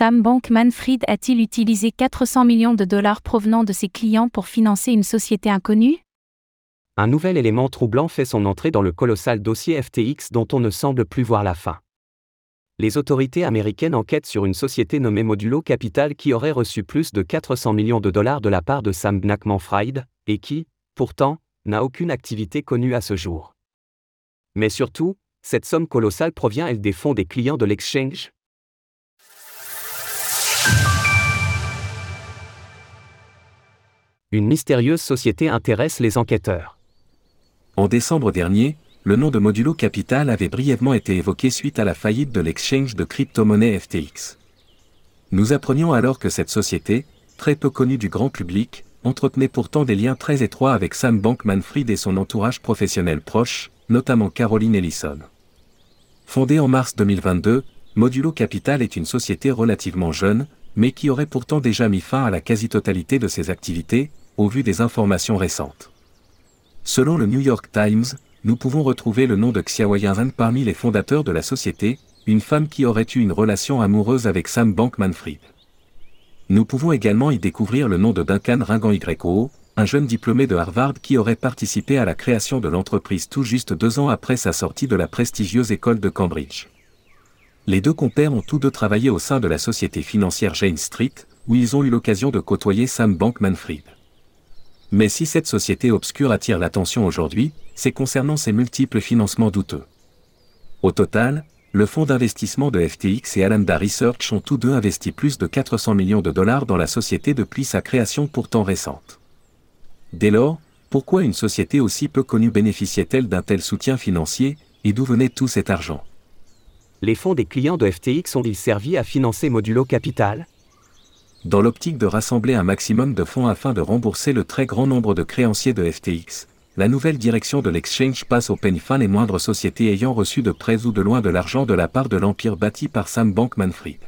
Sam Bankman-Fried a-t-il utilisé 400 millions de dollars provenant de ses clients pour financer une société inconnue? Un nouvel élément troublant fait son entrée dans le colossal dossier FTX dont on ne semble plus voir la fin. Les autorités américaines enquêtent sur une société nommée Modulo Capital qui aurait reçu plus de 400 millions de dollars de la part de Sam Bankman-Fried, et qui, pourtant, n'a aucune activité connue à ce jour. Mais surtout, cette somme colossale provient-elle des fonds des clients de l'exchange Une mystérieuse société intéresse les enquêteurs. En décembre dernier, le nom de Modulo Capital avait brièvement été évoqué suite à la faillite de l'exchange de crypto-monnaie FTX. Nous apprenions alors que cette société, très peu connue du grand public, entretenait pourtant des liens très étroits avec Sam Bankman-Fried et son entourage professionnel proche, notamment Caroline Ellison. Fondée en mars 2022, Modulo Capital est une société relativement jeune, mais qui aurait pourtant déjà mis fin à la quasi-totalité de ses activités, au vu des informations récentes. Selon le New York Times, nous pouvons retrouver le nom de Xiaoyan parmi les fondateurs de la société, une femme qui aurait eu une relation amoureuse avec Sam Bankman-Fried. Nous pouvons également y découvrir le nom de Duncan Ringan YO, un jeune diplômé de Harvard qui aurait participé à la création de l'entreprise tout juste deux ans après sa sortie de la prestigieuse école de Cambridge. Les deux compères ont tous deux travaillé au sein de la société financière Jane Street, où ils ont eu l'occasion de côtoyer Sam Bankman-Fried. Mais si cette société obscure attire l'attention aujourd'hui, c'est concernant ses multiples financements douteux. Au total, le fonds d'investissement de FTX et Alameda Research ont tous deux investi plus de 400 millions de dollars dans la société depuis sa création pourtant récente. Dès lors, pourquoi une société aussi peu connue bénéficiait-elle d'un tel soutien financier, et d'où venait tout cet argent? Les fonds des clients de FTX ont-ils servi à financer Modulo Capital? Dans l'optique de rassembler un maximum de fonds afin de rembourser le très grand nombre de créanciers de FTX, la nouvelle direction de l'exchange passe au peigne fin les moindres sociétés ayant reçu de près ou de loin de l'argent de la part de l'empire bâti par Sam Bankman-Fried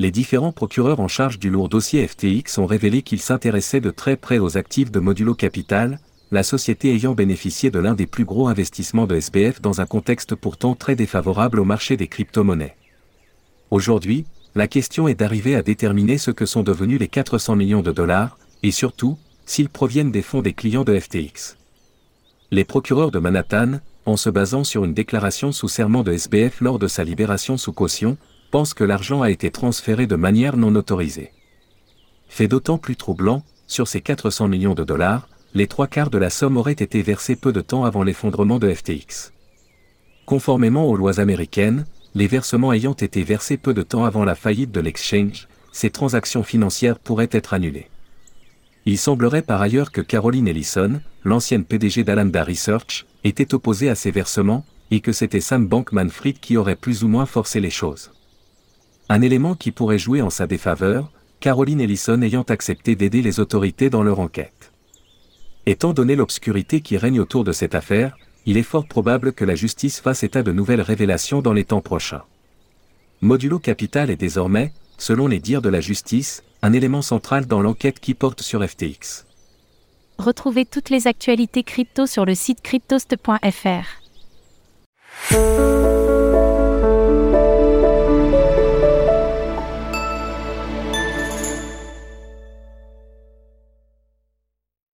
les différents procureurs en charge du lourd dossier FTX ont révélé qu'ils s'intéressaient de très près aux actifs de Modulo Capital, la société ayant bénéficié de l'un des plus gros investissements de SBF dans un contexte pourtant très défavorable au marché des crypto-monnaies. Aujourd'hui, la question est d'arriver à déterminer ce que sont devenus les 400 millions de dollars, et surtout, s'ils proviennent des fonds des clients de FTX. Les procureurs de Manhattan, en se basant sur une déclaration sous serment de SBF lors de sa libération sous caution, pense que l'argent a été transféré de manière non autorisée. Fait d'autant plus troublant, sur ces 400 millions de dollars, les trois quarts de la somme auraient été versés peu de temps avant l'effondrement de FTX. Conformément aux lois américaines, les versements ayant été versés peu de temps avant la faillite de l'exchange, ces transactions financières pourraient être annulées. Il semblerait par ailleurs que Caroline Ellison, l'ancienne PDG d'Alameda Research, était opposée à ces versements, et que c'était Sam Bankman-Fried qui aurait plus ou moins forcé les choses. Un élément qui pourrait jouer en sa défaveur, Caroline Ellison ayant accepté d'aider les autorités dans leur enquête. Étant donné l'obscurité qui règne autour de cette affaire, il est fort probable que la justice fasse état de nouvelles révélations dans les temps prochains. Modulo Capital est désormais, selon les dires de la justice, un élément central dans l'enquête qui porte sur FTX. Retrouvez toutes les actualités crypto sur le site cryptost.fr.